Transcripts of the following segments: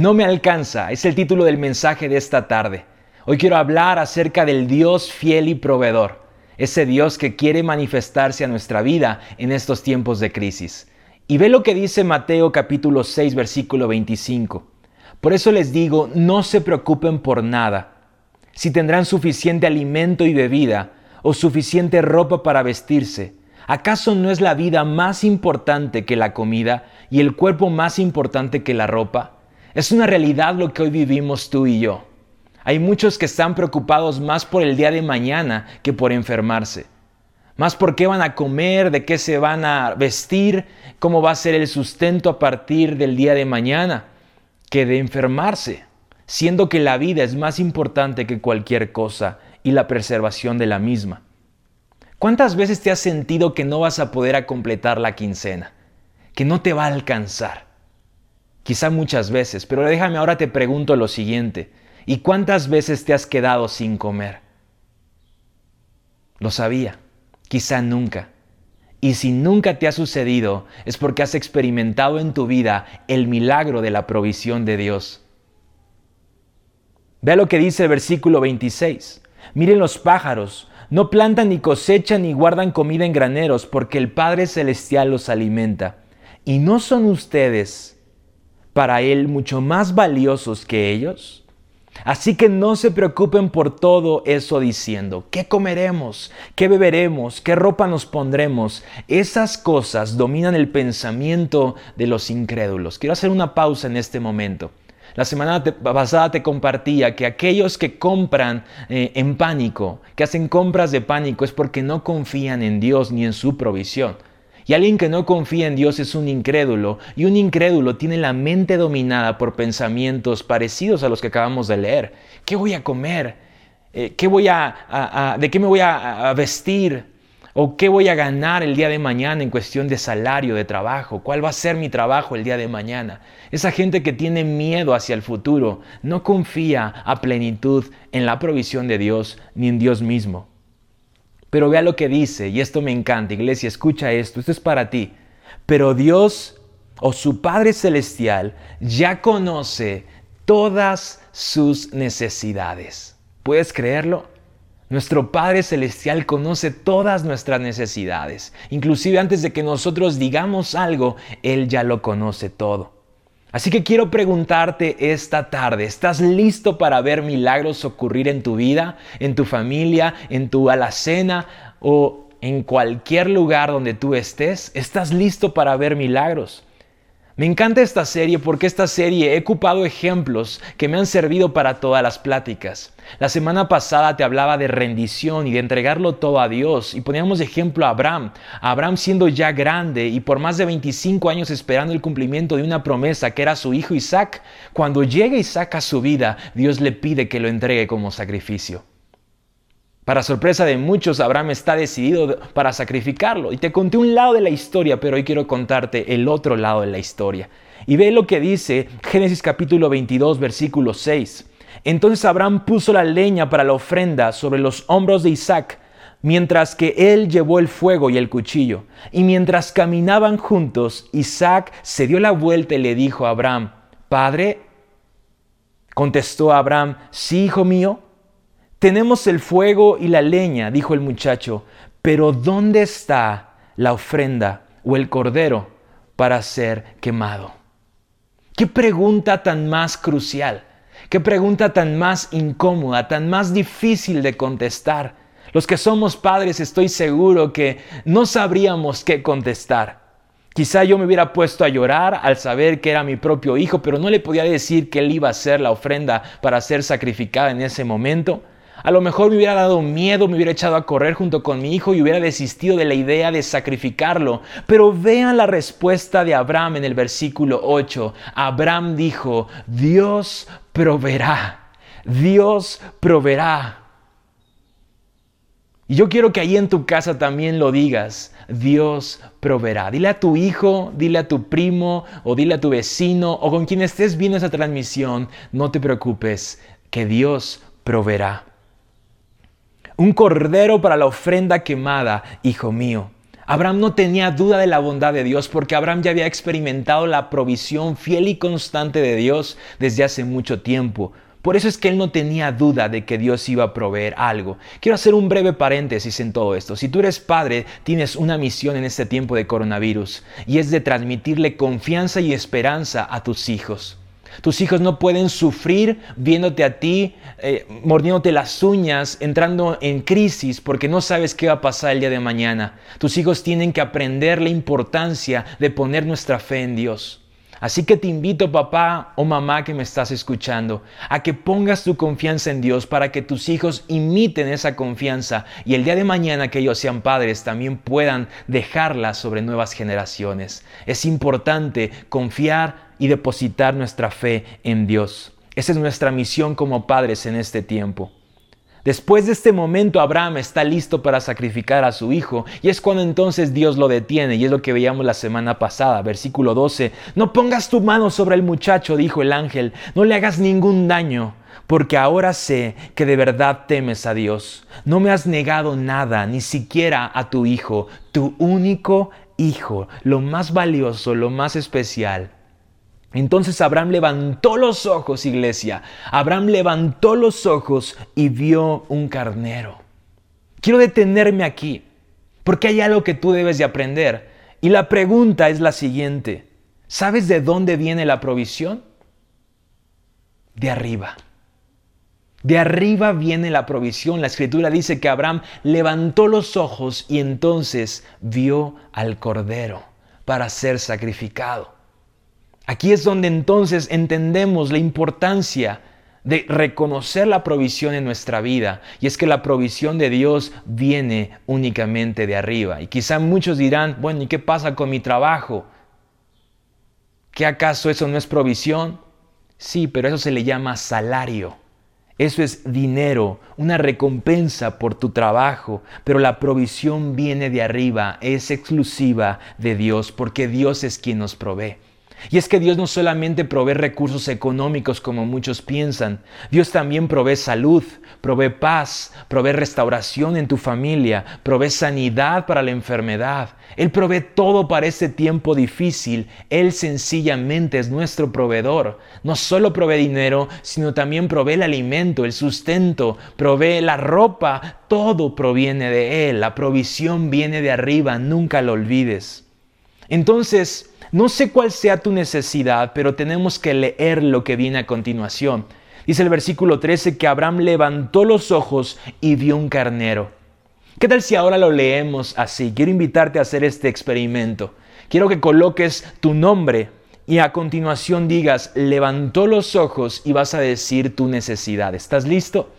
No me alcanza es el título del mensaje de esta tarde. Hoy quiero hablar acerca del Dios fiel y proveedor, ese Dios que quiere manifestarse a nuestra vida en estos tiempos de crisis. Y ve lo que dice Mateo capítulo 6 versículo 25. Por eso les digo, no se preocupen por nada, si tendrán suficiente alimento y bebida o suficiente ropa para vestirse. ¿Acaso no es la vida más importante que la comida y el cuerpo más importante que la ropa? Es una realidad lo que hoy vivimos tú y yo. Hay muchos que están preocupados más por el día de mañana que por enfermarse. Más por qué van a comer, de qué se van a vestir, cómo va a ser el sustento a partir del día de mañana, que de enfermarse, siendo que la vida es más importante que cualquier cosa y la preservación de la misma. ¿Cuántas veces te has sentido que no vas a poder completar la quincena? Que no te va a alcanzar quizá muchas veces, pero déjame ahora te pregunto lo siguiente, ¿y cuántas veces te has quedado sin comer? Lo sabía, quizá nunca. Y si nunca te ha sucedido, es porque has experimentado en tu vida el milagro de la provisión de Dios. Vea lo que dice el versículo 26. Miren los pájaros, no plantan ni cosechan ni guardan comida en graneros, porque el Padre Celestial los alimenta. ¿Y no son ustedes para Él mucho más valiosos que ellos? Así que no se preocupen por todo eso diciendo, ¿qué comeremos? ¿Qué beberemos? ¿Qué ropa nos pondremos? Esas cosas dominan el pensamiento de los incrédulos. Quiero hacer una pausa en este momento. La semana pasada te compartía que aquellos que compran eh, en pánico, que hacen compras de pánico, es porque no confían en Dios ni en su provisión. Y alguien que no confía en Dios es un incrédulo, y un incrédulo tiene la mente dominada por pensamientos parecidos a los que acabamos de leer. ¿Qué voy a comer? Eh, ¿Qué voy a, ¿De qué me voy a, vestir? ¿O qué voy a ganar el día de mañana en cuestión de salario, de trabajo? ¿Cuál va a ser mi trabajo el día de mañana? Esa gente que tiene miedo hacia el futuro no confía a plenitud en la provisión de Dios ni en Dios mismo. Pero vea lo que dice, y esto me encanta, iglesia, escucha esto, esto es para ti. Pero Dios o su Padre Celestial ya conoce todas sus necesidades. ¿Puedes creerlo? Nuestro Padre Celestial conoce todas nuestras necesidades. Inclusive antes de que nosotros digamos algo, Él ya lo conoce todo. Así que quiero preguntarte esta tarde, ¿estás listo para ver milagros ocurrir en tu vida, en tu familia, en tu alacena o en cualquier lugar donde tú estés? ¿Estás listo para ver milagros? Me encanta esta serie porque esta serie he ocupado ejemplos que me han servido para todas las pláticas. La semana pasada te hablaba de rendición y de entregarlo todo a Dios y poníamos ejemplo a Abraham. Abraham siendo ya grande y por más de 25 años esperando el cumplimiento de una promesa que era su hijo Isaac, cuando llega Isaac a su vida, Dios le pide que lo entregue como sacrificio. Para sorpresa de muchos, Abraham está decidido para sacrificarlo. Y te conté un lado de la historia, pero hoy quiero contarte el otro lado de la historia. Y ve lo que dice Génesis capítulo 22, versículo 6. Entonces Abraham puso la leña para la ofrenda sobre los hombros de Isaac, mientras que él llevó el fuego y el cuchillo. Y mientras caminaban juntos, Isaac se dio la vuelta y le dijo a Abraham, Padre, contestó Abraham, sí, hijo mío. Tenemos el fuego y la leña, dijo el muchacho, pero ¿dónde está la ofrenda o el cordero para ser quemado? ¿Qué pregunta tan más crucial? ¿Qué pregunta tan más incómoda, tan más difícil de contestar? Los que somos padres estoy seguro que no sabríamos qué contestar. Quizá yo me hubiera puesto a llorar al saber que era mi propio hijo, pero no le podía decir que él iba a ser la ofrenda para ser sacrificada en ese momento. A lo mejor me hubiera dado miedo, me hubiera echado a correr junto con mi hijo y hubiera desistido de la idea de sacrificarlo. Pero vean la respuesta de Abraham en el versículo 8. Abraham dijo, Dios proveerá, Dios proveerá. Y yo quiero que ahí en tu casa también lo digas, Dios proveerá. Dile a tu hijo, dile a tu primo o dile a tu vecino o con quien estés viendo esa transmisión, no te preocupes, que Dios proveerá un cordero para la ofrenda quemada, hijo mío. Abraham no tenía duda de la bondad de Dios porque Abraham ya había experimentado la provisión fiel y constante de Dios desde hace mucho tiempo. Por eso es que él no tenía duda de que Dios iba a proveer algo. Quiero hacer un breve paréntesis en todo esto. Si tú eres padre, tienes una misión en este tiempo de coronavirus y es de transmitirle confianza y esperanza a tus hijos. Tus hijos no pueden sufrir viéndote a ti, eh, mordiéndote las uñas, entrando en crisis porque no sabes qué va a pasar el día de mañana. Tus hijos tienen que aprender la importancia de poner nuestra fe en Dios. Así que te invito, papá o mamá que me estás escuchando, a que pongas tu confianza en Dios para que tus hijos imiten esa confianza y el día de mañana que ellos sean padres también puedan dejarla sobre nuevas generaciones. Es importante confiar y depositar nuestra fe en Dios. Esa es nuestra misión como padres en este tiempo. Después de este momento, Abraham está listo para sacrificar a su hijo y es cuando entonces Dios lo detiene y es lo que veíamos la semana pasada, versículo 12. No pongas tu mano sobre el muchacho, dijo el ángel, no le hagas ningún daño, porque ahora sé que de verdad temes a Dios. No me has negado nada, ni siquiera a tu hijo, tu único hijo, lo más valioso, lo más especial. Entonces Abraham levantó los ojos, iglesia. Abraham levantó los ojos y vio un carnero. Quiero detenerme aquí, porque hay algo que tú debes de aprender. Y la pregunta es la siguiente. ¿Sabes de dónde viene la provisión? De arriba. De arriba viene la provisión. La escritura dice que Abraham levantó los ojos y entonces vio al cordero para ser sacrificado. Aquí es donde entonces entendemos la importancia de reconocer la provisión en nuestra vida. Y es que la provisión de Dios viene únicamente de arriba. Y quizá muchos dirán, bueno, ¿y qué pasa con mi trabajo? ¿Qué acaso eso no es provisión? Sí, pero eso se le llama salario. Eso es dinero, una recompensa por tu trabajo, pero la provisión viene de arriba, es exclusiva de Dios, porque Dios es quien nos provee. Y es que Dios no solamente provee recursos económicos como muchos piensan, Dios también provee salud, provee paz, provee restauración en tu familia, provee sanidad para la enfermedad. Él provee todo para este tiempo difícil. Él sencillamente es nuestro proveedor. No solo provee dinero, sino también provee el alimento, el sustento, provee la ropa. Todo proviene de Él. La provisión viene de arriba, nunca lo olvides. Entonces, no sé cuál sea tu necesidad, pero tenemos que leer lo que viene a continuación. Dice el versículo 13 que Abraham levantó los ojos y vio un carnero. ¿Qué tal si ahora lo leemos así? Quiero invitarte a hacer este experimento. Quiero que coloques tu nombre y a continuación digas, levantó los ojos y vas a decir tu necesidad. ¿Estás listo?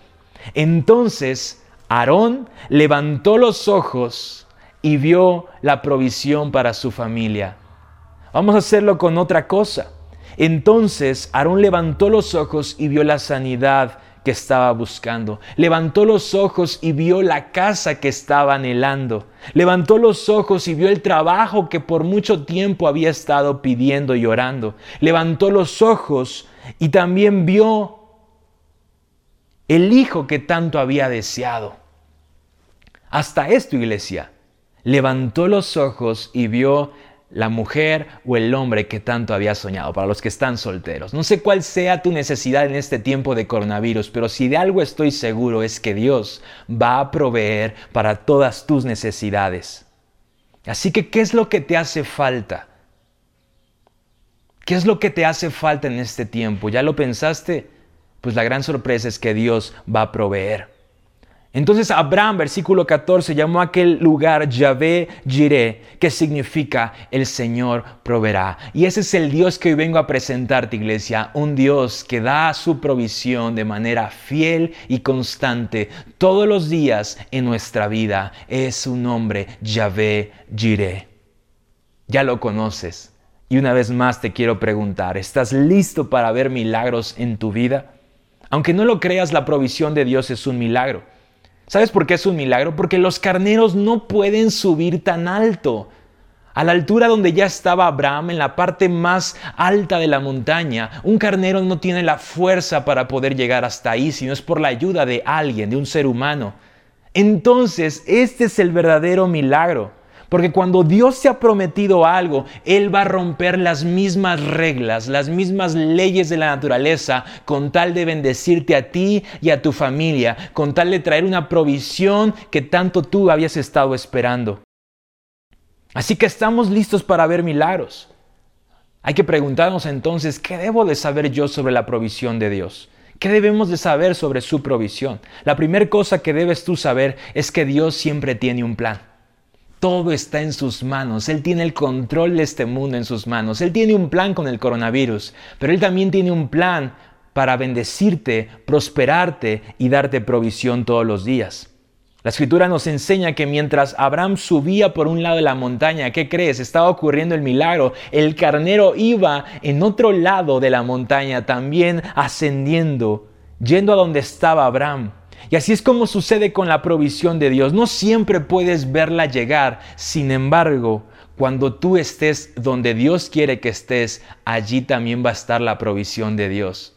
Entonces, Aarón levantó los ojos y vio la provisión para su familia. Vamos a hacerlo con otra cosa. Entonces Aarón levantó los ojos y vio la sanidad que estaba buscando. Levantó los ojos y vio la casa que estaba anhelando. Levantó los ojos y vio el trabajo que por mucho tiempo había estado pidiendo y orando. Levantó los ojos y también vio el hijo que tanto había deseado. Hasta esto, iglesia. Levantó los ojos y vio la mujer o el hombre que tanto había soñado, para los que están solteros. No sé cuál sea tu necesidad en este tiempo de coronavirus, pero si de algo estoy seguro es que Dios va a proveer para todas tus necesidades. Así que, ¿qué es lo que te hace falta? ¿Qué es lo que te hace falta en este tiempo? ¿Ya lo pensaste? Pues la gran sorpresa es que Dios va a proveer. Entonces Abraham, versículo 14, llamó a aquel lugar Yahvé Jireh, que significa el Señor proveerá. Y ese es el Dios que hoy vengo a presentarte, iglesia, un Dios que da su provisión de manera fiel y constante todos los días en nuestra vida. Es su nombre, Yahvé Jireh. Ya lo conoces. Y una vez más te quiero preguntar, ¿estás listo para ver milagros en tu vida? Aunque no lo creas, la provisión de Dios es un milagro. ¿Sabes por qué es un milagro? Porque los carneros no pueden subir tan alto. A la altura donde ya estaba Abraham, en la parte más alta de la montaña, un carnero no tiene la fuerza para poder llegar hasta ahí, sino es por la ayuda de alguien, de un ser humano. Entonces, este es el verdadero milagro. Porque cuando Dios te ha prometido algo, Él va a romper las mismas reglas, las mismas leyes de la naturaleza, con tal de bendecirte a ti y a tu familia, con tal de traer una provisión que tanto tú habías estado esperando. Así que estamos listos para ver milagros. Hay que preguntarnos entonces, ¿qué debo de saber yo sobre la provisión de Dios? ¿Qué debemos de saber sobre su provisión? La primera cosa que debes tú saber es que Dios siempre tiene un plan. Todo está en sus manos. Él tiene el control de este mundo en sus manos. Él tiene un plan con el coronavirus, pero Él también tiene un plan para bendecirte, prosperarte y darte provisión todos los días. La escritura nos enseña que mientras Abraham subía por un lado de la montaña, ¿qué crees? Estaba ocurriendo el milagro. El carnero iba en otro lado de la montaña, también ascendiendo, yendo a donde estaba Abraham. Y así es como sucede con la provisión de Dios. No siempre puedes verla llegar, sin embargo, cuando tú estés donde Dios quiere que estés, allí también va a estar la provisión de Dios.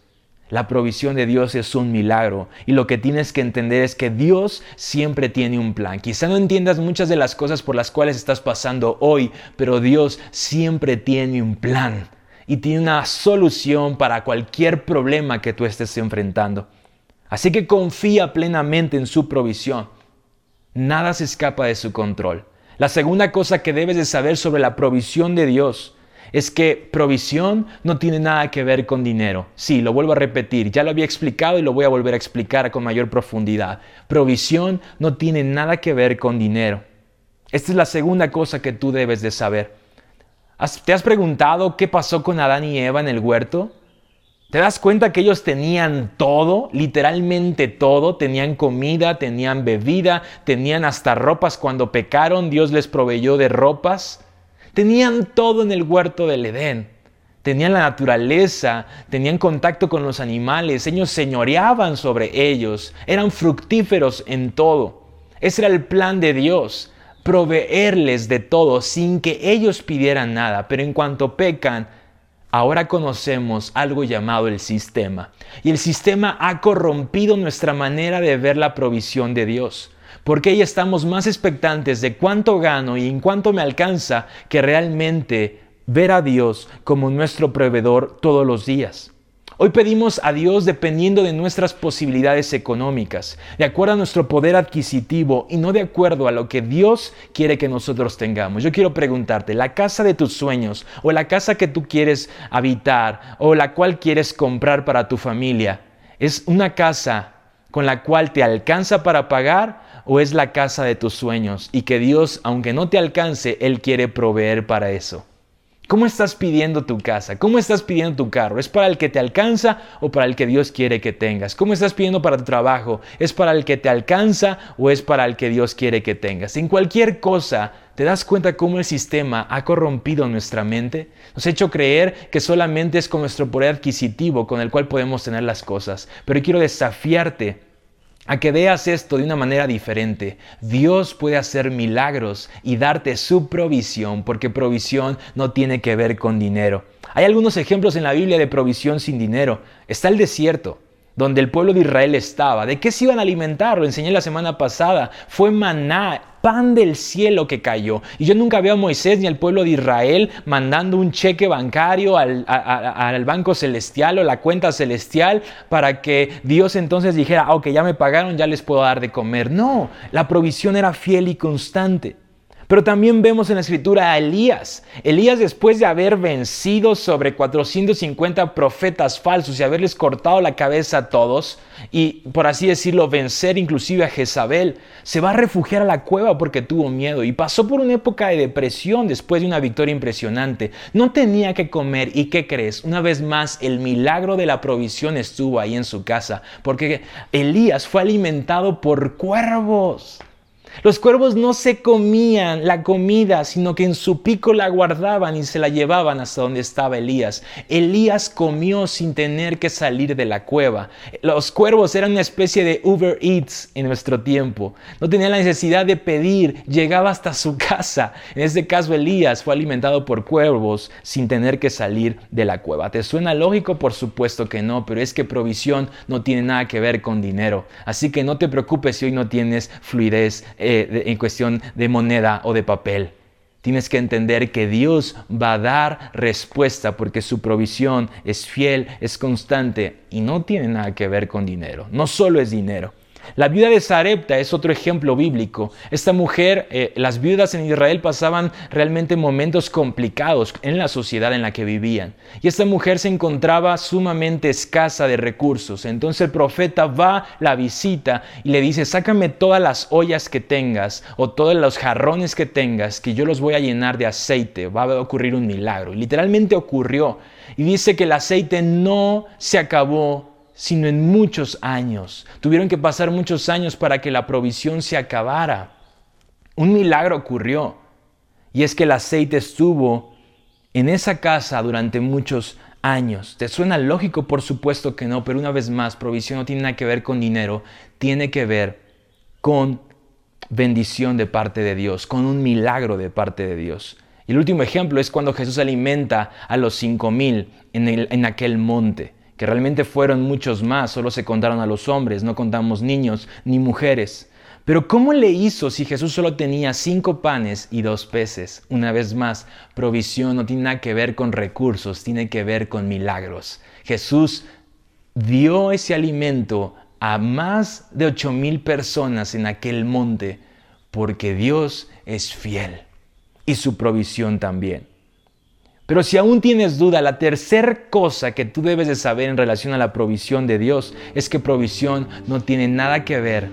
La provisión de Dios es un milagro y lo que tienes que entender es que Dios siempre tiene un plan. Quizá no entiendas muchas de las cosas por las cuales estás pasando hoy, pero Dios siempre tiene un plan y tiene una solución para cualquier problema que tú estés enfrentando. Así que confía plenamente en su provisión. Nada se escapa de su control. La segunda cosa que debes de saber sobre la provisión de Dios es que provisión no tiene nada que ver con dinero. Sí, lo vuelvo a repetir, ya lo había explicado y lo voy a volver a explicar con mayor profundidad. Provisión no tiene nada que ver con dinero. Esta es la segunda cosa que tú debes de saber. ¿Te has preguntado qué pasó con Adán y Eva en el huerto? ¿Te das cuenta que ellos tenían todo, literalmente todo? Tenían comida, tenían bebida, tenían hasta ropas. Cuando pecaron, Dios les proveyó de ropas. Tenían todo en el huerto del Edén. Tenían la naturaleza, tenían contacto con los animales, ellos señoreaban sobre ellos, eran fructíferos en todo. Ese era el plan de Dios, proveerles de todo sin que ellos pidieran nada. Pero en cuanto pecan, ahora conocemos algo llamado el sistema. Y el sistema ha corrompido nuestra manera de ver la provisión de Dios porque ahí estamos más expectantes de cuánto gano y en cuánto me alcanza que realmente ver a Dios como nuestro proveedor todos los días. Hoy pedimos a Dios dependiendo de nuestras posibilidades económicas, de acuerdo a nuestro poder adquisitivo y no de acuerdo a lo que Dios quiere que nosotros tengamos. Yo quiero preguntarte, la casa de tus sueños o la casa que tú quieres habitar o la cual quieres comprar para tu familia, ¿es una casa con la cual te alcanza para pagar o es la casa de tus sueños y que Dios, aunque no te alcance, Él quiere proveer para eso? ¿Cómo estás pidiendo tu casa? ¿Cómo estás pidiendo tu carro? ¿Es para el que te alcanza o para el que Dios quiere que tengas? ¿Cómo estás pidiendo para tu trabajo? ¿Es para el que te alcanza o es para el que Dios quiere que tengas? En cualquier cosa, ¿te das cuenta cómo el sistema ha corrompido nuestra mente? Nos ha hecho creer que solamente es con nuestro poder adquisitivo con el cual podemos tener las cosas. Pero quiero desafiarte a que veas esto de una manera diferente. Dios puede hacer milagros y darte su provisión, porque provisión no tiene que ver con dinero. Hay algunos ejemplos en la Biblia de provisión sin dinero. Está el desierto donde el pueblo de Israel estaba. ¿De qué se iban a alimentar? Lo enseñé la semana pasada. Fue maná, pan del cielo que cayó. Y yo nunca veo a Moisés ni al pueblo de Israel mandando un cheque bancario al, al, banco celestial o la cuenta celestial para que Dios entonces dijera, ah, ok, ya me pagaron, ya les puedo dar de comer. No, la provisión era fiel y constante. Pero también vemos en la escritura a Elías. Elías después de haber vencido sobre 450 profetas falsos y haberles cortado la cabeza a todos y por así decirlo vencer inclusive a Jezabel, se va a refugiar a la cueva porque tuvo miedo y pasó por una época de depresión después de una victoria impresionante. No tenía que comer y ¿qué crees? Una vez más el milagro de la provisión estuvo ahí en su casa porque Elías fue alimentado por cuervos. Los cuervos no se comían la comida, sino que en su pico la guardaban y se la llevaban hasta donde estaba Elías. Elías comió sin tener que salir de la cueva. Los cuervos eran una especie de Uber Eats en nuestro tiempo. No tenía la necesidad de pedir, llegaba hasta su casa. En este caso Elías fue alimentado por cuervos sin tener que salir de la cueva. ¿Te suena lógico? Por supuesto que no, pero es que provisión no tiene nada que ver con dinero. Así que no te preocupes si hoy no tienes fluidez eh, en cuestión de moneda o de papel. Tienes que entender que Dios va a dar respuesta porque su provisión es fiel, es constante y no tiene nada que ver con dinero. No solo es dinero. La viuda de Sarepta es otro ejemplo bíblico. Esta mujer, eh, las viudas en Israel pasaban realmente momentos complicados en la sociedad en la que vivían. Y esta mujer se encontraba sumamente escasa de recursos. Entonces el profeta va, la visita y le dice, sácame todas las ollas que tengas o todos los jarrones que tengas, que yo los voy a llenar de aceite. Va a ocurrir un milagro. Y literalmente ocurrió. Y dice que el aceite no se acabó sino en muchos años. Tuvieron que pasar muchos años para que la provisión se acabara. Un milagro ocurrió y es que el aceite estuvo en esa casa durante muchos años. ¿Te suena lógico? Por supuesto que no, pero una vez más, provisión no tiene nada que ver con dinero, tiene que ver con bendición de parte de Dios, con un milagro de parte de Dios. Y el último ejemplo es cuando Jesús alimenta a los cinco mil en, en aquel monte que realmente fueron muchos más, solo se contaron a los hombres, no contamos niños ni mujeres. Pero ¿cómo le hizo si Jesús solo tenía cinco panes y dos peces? Una vez más, provisión no tiene nada que ver con recursos, tiene que ver con milagros. Jesús dio ese alimento a más de ocho mil personas en aquel monte porque Dios es fiel y su provisión también. Pero si aún tienes duda, la tercera cosa que tú debes de saber en relación a la provisión de Dios es que provisión no tiene nada que ver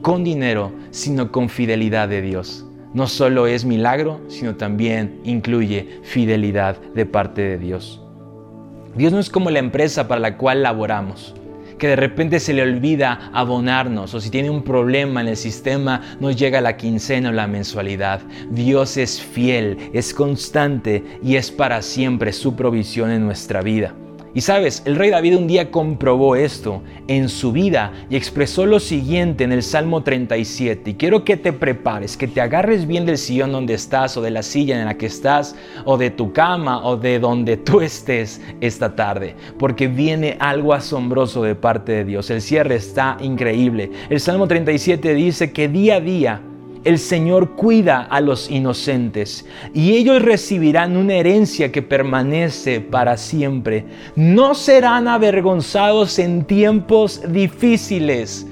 con dinero, sino con fidelidad de Dios. No solo es milagro, sino también incluye fidelidad de parte de Dios. Dios no es como la empresa para la cual laboramos que de repente se le olvida abonarnos o si tiene un problema en el sistema no llega la quincena o la mensualidad. Dios es fiel, es constante y es para siempre su provisión en nuestra vida. Y sabes, el rey David un día comprobó esto en su vida y expresó lo siguiente en el Salmo 37. Y quiero que te prepares, que te agarres bien del sillón donde estás o de la silla en la que estás o de tu cama o de donde tú estés esta tarde, porque viene algo asombroso de parte de Dios. El cierre está increíble. El Salmo 37 dice que día a día el Señor cuida a los inocentes y ellos recibirán una herencia que permanece para siempre. No serán avergonzados en tiempos difíciles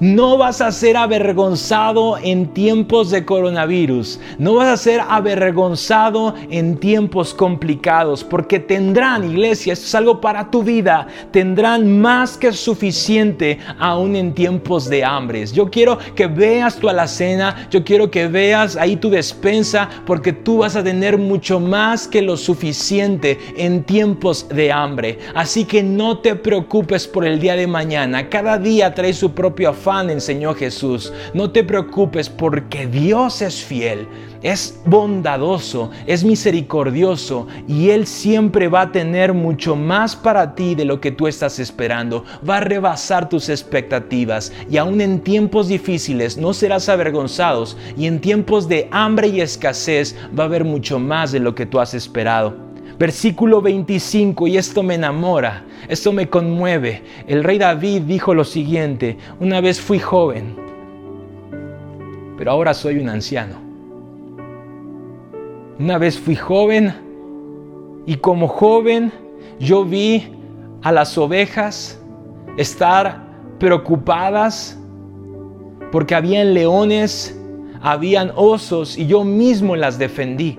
no vas a ser avergonzado en tiempos de coronavirus. No vas a ser avergonzado en tiempos complicados porque tendrán, iglesia, esto es algo para tu vida, tendrán más que suficiente aún en tiempos de hambres. Yo quiero que veas tu alacena, yo quiero que veas ahí tu despensa porque tú vas a tener mucho más que lo suficiente en tiempos de hambre. Así que no te preocupes por el día de mañana. Cada día trae su propio enseñó Jesús. No te preocupes porque Dios es fiel, es bondadoso, es misericordioso y Él siempre va a tener mucho más para ti de lo que tú estás esperando. Va a rebasar tus expectativas y aún en tiempos difíciles no serás avergonzados y en tiempos de hambre y escasez va a haber mucho más de lo que tú has esperado. Versículo 25, y esto me enamora, esto me conmueve. El rey David dijo lo siguiente, una vez fui joven, pero ahora soy un anciano. Una vez fui joven y como joven yo vi a las ovejas estar preocupadas porque habían leones, habían osos y yo mismo las defendí.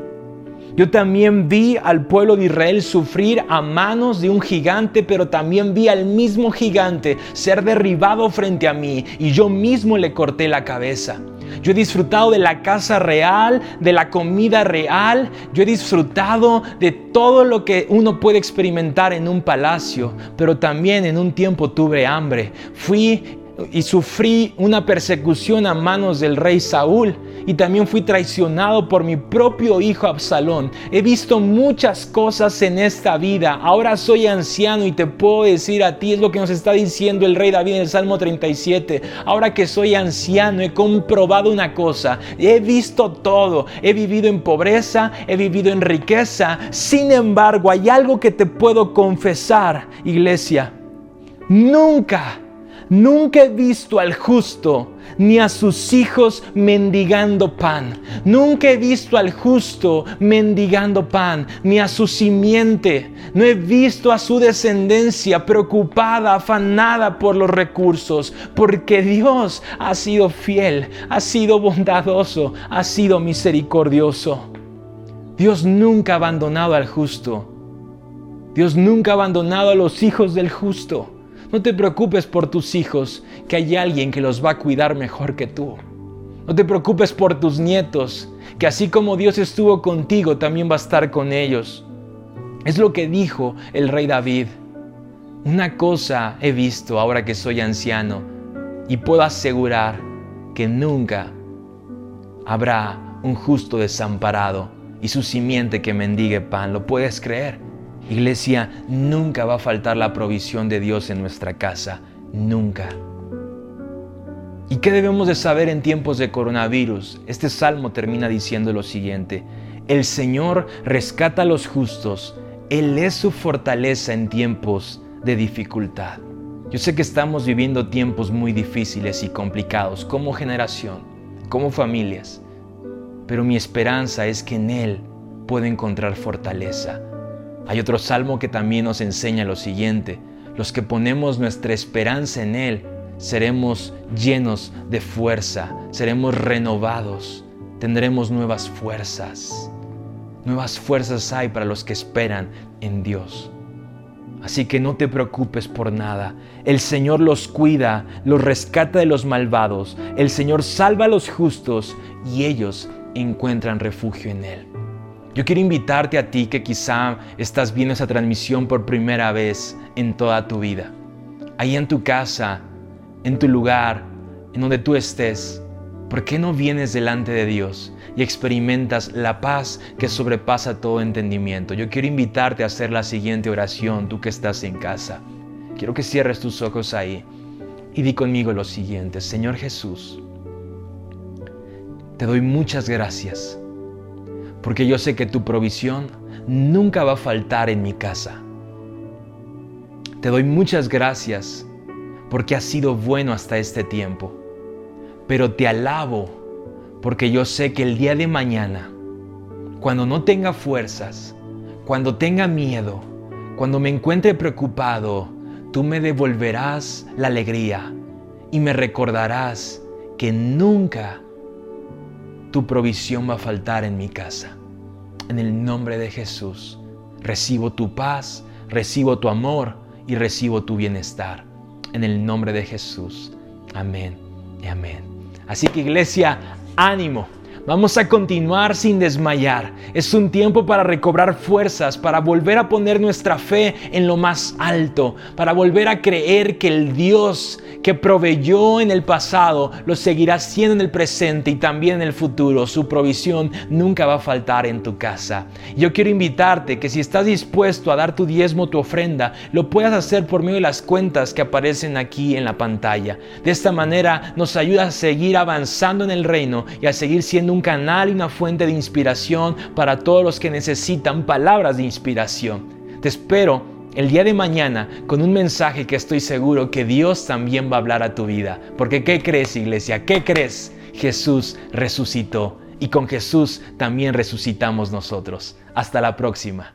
Yo también vi al pueblo de Israel sufrir a manos de un gigante, pero también vi al mismo gigante ser derribado frente a mí y yo mismo le corté la cabeza. Yo he disfrutado de la casa real, de la comida real. Yo he disfrutado de todo lo que uno puede experimentar en un palacio, pero también en un tiempo tuve hambre. Fui y sufrí una persecución a manos del rey Saúl y también fui traicionado por mi propio hijo Absalón. He visto muchas cosas en esta vida. Ahora soy anciano y te puedo decir a ti, es lo que nos está diciendo el rey David en el Salmo 37. Ahora que soy anciano he comprobado una cosa. He visto todo. He vivido en pobreza, he vivido en riqueza. Sin embargo, hay algo que te puedo confesar, iglesia. Nunca Nunca he visto al justo ni a sus hijos mendigando pan. Nunca he visto al justo mendigando pan, ni a su simiente. No he visto a su descendencia preocupada, afanada por los recursos, porque Dios ha sido fiel, ha sido bondadoso, ha sido misericordioso. Dios nunca ha abandonado al justo. Dios nunca ha abandonado a los hijos del justo. No te preocupes por tus hijos, que hay alguien que los va a cuidar mejor que tú. No te preocupes por tus nietos, que así como Dios estuvo contigo, también va a estar con ellos. Es lo que dijo el rey David. Una cosa he visto ahora que soy anciano y puedo asegurar que nunca habrá un justo desamparado y su simiente que mendigue pan. ¿Lo puedes creer? Iglesia, nunca va a faltar la provisión de Dios en nuestra casa. Nunca. ¿Y qué debemos de saber en tiempos de coronavirus? Este salmo termina diciendo lo siguiente. El Señor rescata a los justos. Él es su fortaleza en tiempos de dificultad. Yo sé que estamos viviendo tiempos muy difíciles y complicados como generación, como familias pero mi esperanza es que en Él puedo encontrar fortaleza. Hay otro salmo que también nos enseña lo siguiente, los que ponemos nuestra esperanza en Él, seremos llenos de fuerza, seremos renovados, tendremos nuevas fuerzas. Nuevas fuerzas hay para los que esperan en Dios. Así que no te preocupes por nada. El Señor los cuida, los rescata de los malvados. El Señor salva a los justos y ellos encuentran refugio en Él. Yo quiero invitarte a ti que quizá estás viendo esa transmisión por primera vez en toda tu vida. Ahí en tu casa, en tu lugar, en donde tú estés, ¿por qué no vienes delante de Dios y experimentas la paz que sobrepasa todo entendimiento? Yo quiero invitarte a hacer la siguiente oración, tú que estás en casa. Quiero que cierres tus ojos ahí y di conmigo lo siguiente, Señor Jesús, te doy muchas gracias, porque yo sé que tu provisión nunca va a faltar en mi casa. Te doy muchas gracias porque has sido bueno hasta este tiempo, pero te alabo porque yo sé que el día de mañana, cuando no tenga fuerzas, cuando tenga miedo, cuando me encuentre preocupado, tú me devolverás la alegría y me recordarás que nunca tu provisión va a faltar en mi casa. En el nombre de Jesús, recibo tu paz, recibo tu amor y recibo tu bienestar. En el nombre de Jesús. Amén y amén. Así que iglesia, ánimo. Vamos a continuar sin desmayar. Es un tiempo para recobrar fuerzas, para volver a poner nuestra fe en lo más alto, para volver a creer que el Dios que proveyó en el pasado lo seguirá siendo en el presente y también en el futuro. Su provisión nunca va a faltar en tu casa. Yo quiero invitarte que si estás dispuesto a dar tu diezmo, tu ofrenda, lo puedas hacer por medio de las cuentas que aparecen aquí en la pantalla. De esta manera nos ayuda a seguir avanzando en el reino y a seguir siendo un canal y una fuente de inspiración para todos los que necesitan palabras de inspiración. Te espero el día de mañana con un mensaje que estoy seguro que Dios también va a hablar a tu vida. Porque ¿qué crees iglesia? ¿Qué crees? Jesús resucitó y con Jesús también resucitamos nosotros. Hasta la próxima.